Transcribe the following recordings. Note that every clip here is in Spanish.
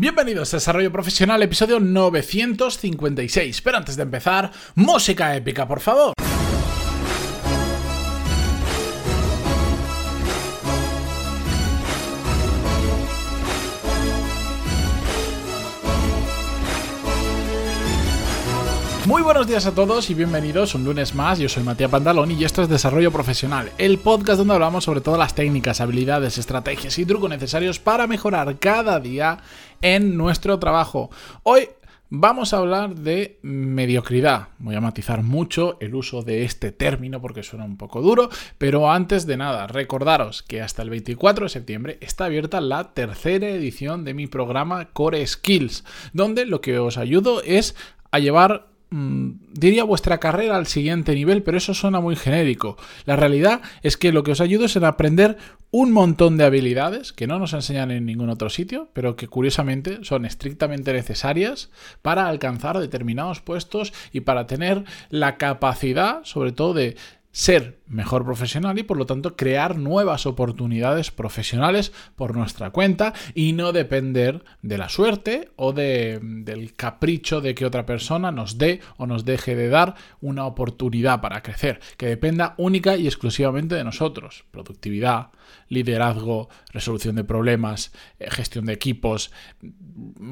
Bienvenidos a Desarrollo Profesional, episodio 956. Pero antes de empezar, música épica, por favor. Muy buenos días a todos y bienvenidos un lunes más. Yo soy Matías Pantalón y esto es Desarrollo Profesional, el podcast donde hablamos sobre todas las técnicas, habilidades, estrategias y trucos necesarios para mejorar cada día en nuestro trabajo. Hoy Vamos a hablar de mediocridad. Voy a matizar mucho el uso de este término porque suena un poco duro, pero antes de nada, recordaros que hasta el 24 de septiembre está abierta la tercera edición de mi programa Core Skills, donde lo que os ayudo es a llevar diría vuestra carrera al siguiente nivel, pero eso suena muy genérico. La realidad es que lo que os ayudo es en aprender un montón de habilidades que no nos enseñan en ningún otro sitio, pero que curiosamente son estrictamente necesarias para alcanzar determinados puestos y para tener la capacidad, sobre todo, de ser mejor profesional y por lo tanto crear nuevas oportunidades profesionales por nuestra cuenta y no depender de la suerte o de, del capricho de que otra persona nos dé o nos deje de dar una oportunidad para crecer, que dependa única y exclusivamente de nosotros. Productividad, liderazgo, resolución de problemas, eh, gestión de equipos,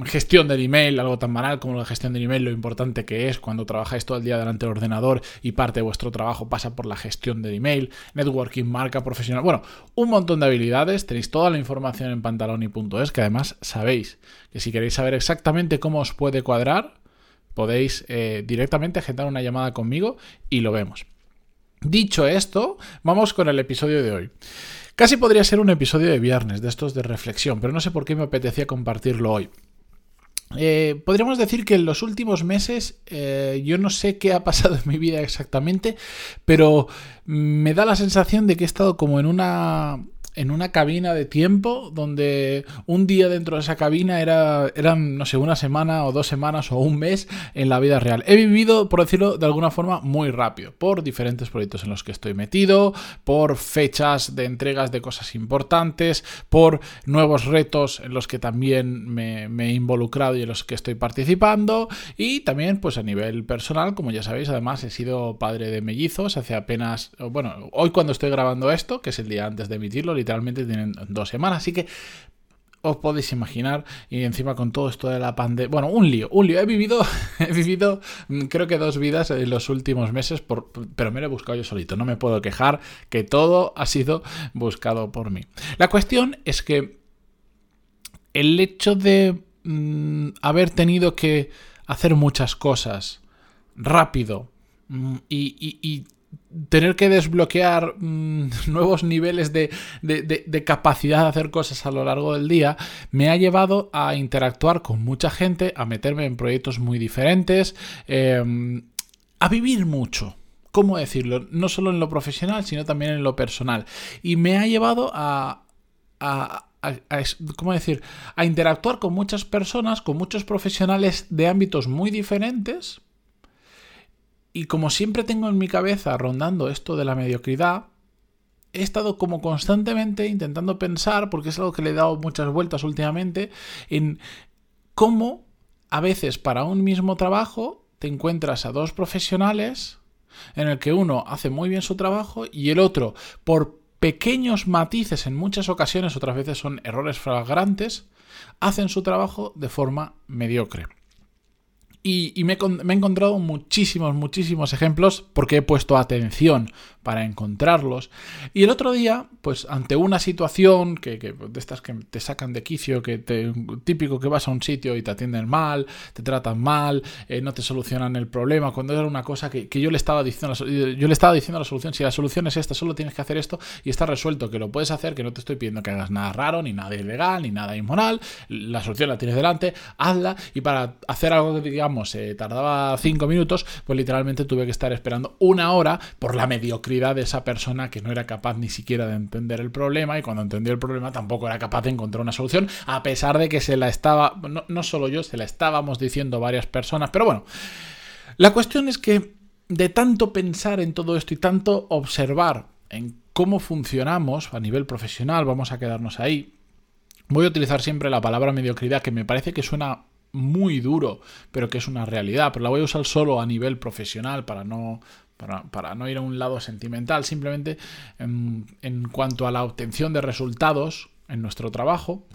gestión del email, algo tan banal como la gestión del email, lo importante que es cuando trabajáis todo el día delante del ordenador y parte de vuestro trabajo pasa por la gestión del email, networking, marca profesional, bueno, un montón de habilidades, tenéis toda la información en pantaloni.es, que además sabéis que si queréis saber exactamente cómo os puede cuadrar, podéis eh, directamente agendar una llamada conmigo y lo vemos. Dicho esto, vamos con el episodio de hoy. Casi podría ser un episodio de viernes, de estos de reflexión, pero no sé por qué me apetecía compartirlo hoy. Eh, podríamos decir que en los últimos meses eh, yo no sé qué ha pasado en mi vida exactamente, pero me da la sensación de que he estado como en una en una cabina de tiempo donde un día dentro de esa cabina era, eran, no sé, una semana o dos semanas o un mes en la vida real. He vivido, por decirlo de alguna forma, muy rápido, por diferentes proyectos en los que estoy metido, por fechas de entregas de cosas importantes, por nuevos retos en los que también me, me he involucrado y en los que estoy participando, y también pues a nivel personal, como ya sabéis, además he sido padre de mellizos hace apenas, bueno, hoy cuando estoy grabando esto, que es el día antes de emitirlo, literalmente tienen dos semanas, así que os podéis imaginar y encima con todo esto de la pandemia, bueno, un lío, un lío. He vivido, he vivido mm, creo que dos vidas en los últimos meses, pero me lo he buscado yo solito, no me puedo quejar que todo ha sido buscado por mí. La cuestión es que el hecho de mm, haber tenido que hacer muchas cosas rápido mm, y tener que desbloquear mm, nuevos niveles de, capacidad de hacer cosas a lo largo del día me ha llevado a interactuar con mucha gente, a meterme en proyectos muy diferentes, em, a vivir mucho. ¿Cómo decirlo? No solo en lo profesional, sino también en lo personal. Y me ha llevado a, a, ¿cómo decir? A interactuar con muchas personas, con muchos profesionales de ámbitos muy diferentes, y como siempre tengo en mi cabeza rondando esto de la mediocridad, he estado como constantemente intentando pensar, porque es algo que le he dado muchas vueltas últimamente, en cómo a veces para un mismo trabajo te encuentras a dos profesionales en el que uno hace muy bien su trabajo y el otro, por pequeños matices en muchas ocasiones, otras veces son errores flagrantes, hacen su trabajo de forma mediocre. Y, me, he encontrado muchísimos, muchísimos ejemplos porque he puesto atención para encontrarlos. Y el otro día, pues ante una situación que, de estas que te sacan de quicio, que te, típico que vas a un sitio y te atienden mal, te tratan mal, eh, no te solucionan el problema, cuando era una cosa que, yo le estaba diciendo, yo le estaba diciendo la solución, si la solución es esta, solo tienes que hacer esto y está resuelto, que lo puedes hacer, que no te estoy pidiendo que hagas nada raro, ni nada ilegal, ni nada inmoral, la solución la tienes delante, hazla y para hacer algo que digamos se tardaba cinco minutos, pues literalmente tuve que estar esperando una hora por la mediocridad de esa persona que no era capaz ni siquiera de entender el problema y cuando entendió el problema tampoco era capaz de encontrar una solución, a pesar de que se la estaba, no, no solo yo, se la estábamos diciendo varias personas, pero bueno, la cuestión es que de tanto pensar en todo esto y tanto observar en cómo funcionamos a nivel profesional, vamos a quedarnos ahí, Voy a utilizar siempre la palabra mediocridad, que me parece que suena muy duro, pero que es una realidad, pero la voy a usar solo a nivel profesional para no, para, no ir a un lado sentimental, simplemente en, en, cuanto a la obtención de resultados en nuestro trabajo,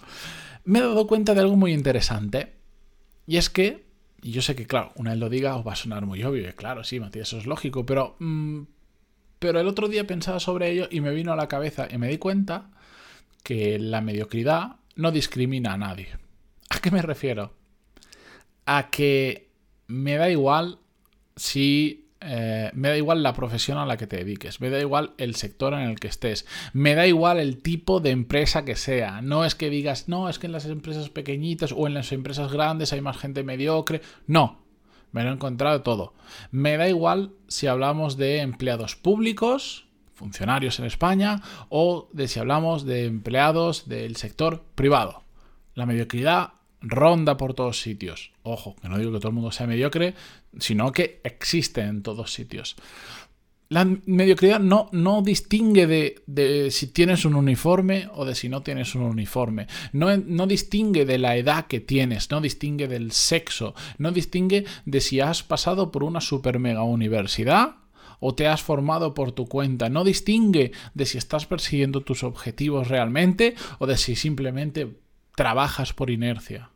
me he dado cuenta de algo muy interesante. Y es que, y yo sé que, claro, una vez lo diga os va a sonar muy obvio, y claro, sí, Matías, eso es lógico, pero, mm, pero el otro día pensaba sobre ello y me vino a la cabeza y me di cuenta que la mediocridad no discrimina a nadie. ¿A qué me refiero? A que me da igual si eh, me da igual la profesión a la que te dediques, me da igual el sector en el que estés, me da igual el tipo de empresa que sea. No es que digas, no, es que en las empresas pequeñitas o en las empresas grandes hay más gente mediocre. No, me lo he encontrado todo. Me da igual si hablamos de empleados públicos, funcionarios en España, o de si hablamos de empleados del sector privado. La mediocridad ronda por todos sitios. Ojo, que no digo que todo el mundo sea mediocre, sino que existe en todos sitios. La mediocridad no, no distingue de, si tienes un uniforme o de si no tienes un uniforme. No, no distingue de la edad que tienes, no distingue del sexo, no distingue de si has pasado por una super mega universidad o te has formado por tu cuenta. No distingue de si estás persiguiendo tus objetivos realmente o de si simplemente trabajas por inercia.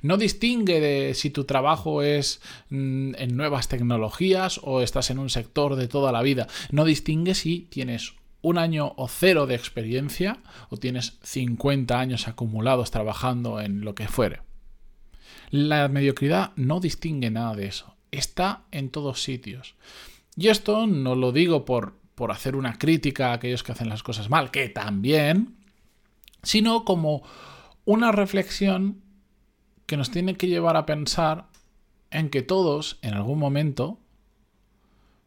No distingue de si tu trabajo es mm, en nuevas tecnologías o estás en un sector de toda la vida. No distingue si tienes un año o cero de experiencia o tienes 50 años acumulados trabajando en lo que fuere. La mediocridad no distingue nada de eso. Está en todos sitios. Y esto no lo digo por, por hacer una crítica a aquellos que hacen las cosas mal, que también, sino como una reflexión que nos tiene que llevar a pensar en que todos, en algún momento,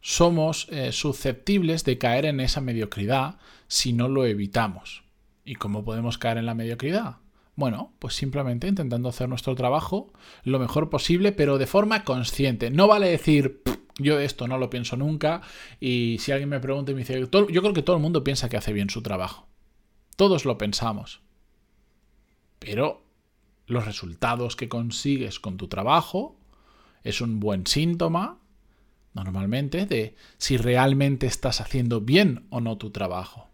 somos eh, susceptibles de caer en esa mediocridad si no lo evitamos. ¿Y cómo podemos caer en la mediocridad? Bueno, pues simplemente intentando hacer nuestro trabajo lo mejor posible, pero de forma consciente. No vale decir, yo esto no lo pienso nunca, y si alguien me pregunta y me dice, yo creo que todo el mundo piensa que hace bien su trabajo. Todos lo pensamos. Pero los resultados que consigues con tu trabajo es un buen síntoma, normalmente, de si realmente estás haciendo bien o no tu trabajo.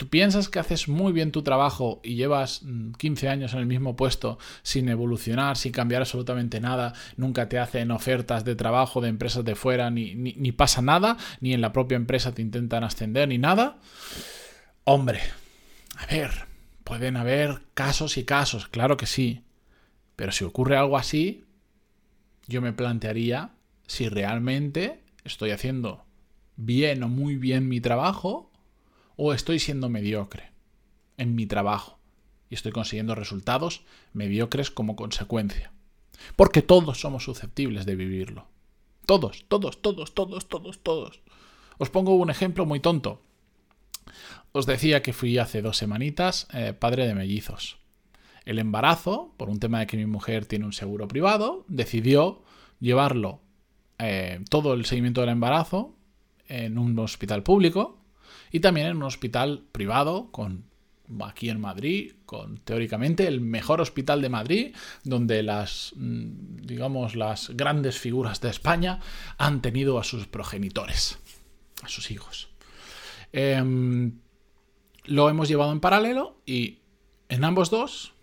Tú piensas que haces muy bien tu trabajo y llevas 15 mm, años en el mismo puesto sin evolucionar, sin cambiar absolutamente nada, nunca te hacen ofertas de trabajo de empresas de fuera, ni, ni, ni pasa nada, ni en la propia empresa te intentan ascender, ni nada. Hombre, a ver, Pueden haber casos y casos, claro que sí. Pero si ocurre algo así, yo me plantearía si realmente estoy haciendo bien o muy bien mi trabajo o estoy siendo mediocre en mi trabajo y estoy consiguiendo resultados mediocres como consecuencia. Porque todos somos susceptibles de vivirlo. Todos, todos, todos, todos, todos, todos. Os pongo un ejemplo muy tonto. Os decía que fui hace dos semanitas eh, padre de mellizos. El embarazo, por un tema de que mi mujer tiene un seguro privado, decidió llevarlo eh, todo el seguimiento del embarazo en un hospital público y también en un hospital privado con aquí en Madrid, con teóricamente el mejor hospital de Madrid, donde las mm, digamos las grandes figuras de España han tenido a sus progenitores, a sus hijos. Em, lo hemos llevado en paralelo y en ambos dos,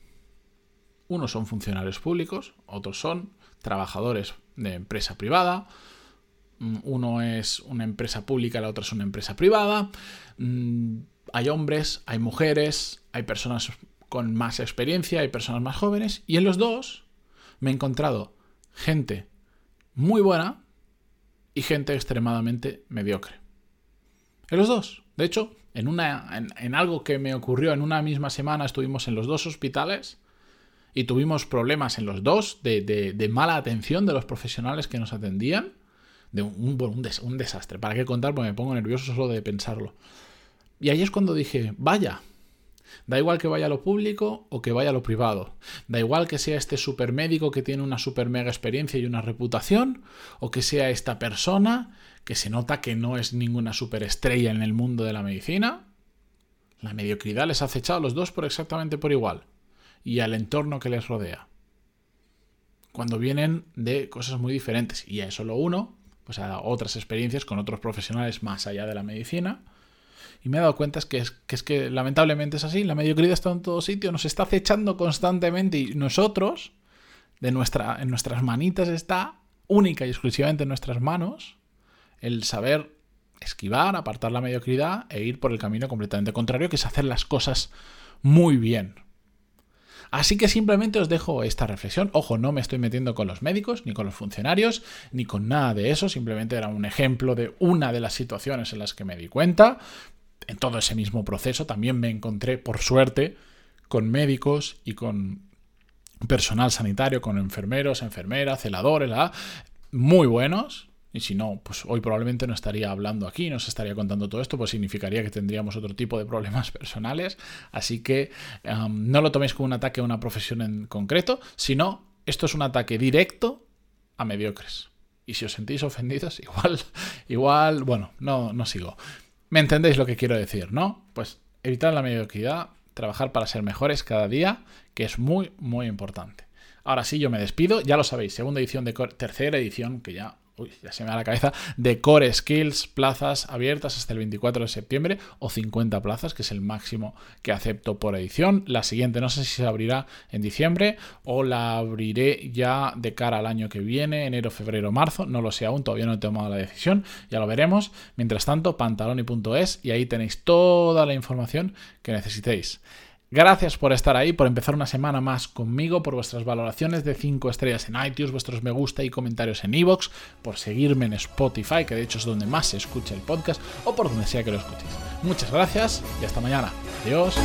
unos son funcionarios públicos, otros son trabajadores de empresa privada, mm, uno es una empresa pública, la otra es una empresa privada, mm, hay hombres, hay mujeres, hay personas con más experiencia, hay personas más jóvenes, y en los dos me he encontrado gente muy buena y gente extremadamente mediocre. En los dos. De hecho, en, una, en, algo que me ocurrió en una misma semana, estuvimos en los dos hospitales y tuvimos problemas en los dos de, mala atención de los profesionales que nos atendían. De un, un, desastre. ¿Para qué contar? Porque me pongo nervioso solo de pensarlo. Y ahí es cuando dije, vaya, Da igual que vaya a lo público o que vaya a lo privado. Da igual que sea este supermédico que tiene una super mega experiencia y una reputación, o que sea esta persona que se nota que no es ninguna superestrella en el mundo de la medicina. La mediocridad les ha acechado a los dos por exactamente por igual. Y al entorno que les rodea. Cuando vienen de cosas muy diferentes. Y a eso lo uno, pues a otras experiencias con otros profesionales más allá de la medicina. Y me he dado cuenta que es, que es que lamentablemente es así. La mediocridad está en todo sitio, nos está acechando constantemente. Y nosotros, de nuestra, en nuestras manitas está, única y exclusivamente en nuestras manos, el saber esquivar, apartar la mediocridad e ir por el camino completamente contrario, que es hacer las cosas muy bien. Así que simplemente os dejo esta reflexión. Ojo, no me estoy metiendo con los médicos, ni con los funcionarios, ni con nada de eso. Simplemente era un ejemplo de una de las situaciones en las que me di cuenta. En todo ese mismo proceso también me encontré, por suerte, con médicos y con personal sanitario, con enfermeros, enfermeras, celadores, muy buenos, y si no, pues hoy probablemente no estaría hablando aquí, no se estaría contando todo esto, pues significaría que tendríamos otro tipo de problemas personales. Así que no lo toméis como un ataque a una profesión en concreto, sino esto es un ataque directo a mediocres. Y si os sentís ofendidos, igual, igual, bueno, no, no sigo. ¿Me entendéis lo que quiero decir, no? Pues evitar la mediocridad, trabajar para ser mejores cada día, que es muy, muy importante. Ahora sí, yo me despido, ya lo sabéis, segunda edición de tercera edición, que ya uy, ya se me da la cabeza, de Core Skills, plazas abiertas hasta el 24 de septiembre o 50 plazas, que es el máximo que acepto por edición. La siguiente no sé si se abrirá en diciembre o la abriré ya de cara al año que viene, enero, febrero, marzo, no lo sé aún, todavía no he tomado la decisión, ya lo veremos. Mientras tanto, pantaloni.es y ahí tenéis toda la información que necesitéis. Gracias por estar ahí, por empezar una semana más conmigo, por vuestras valoraciones de 5 estrellas en iTunes, vuestros me gusta y comentarios en iVoox, por seguirme en Spotify, que de hecho es donde más se escucha el podcast, o por donde sea que lo escuchéis. Muchas gracias y hasta mañana. Adiós.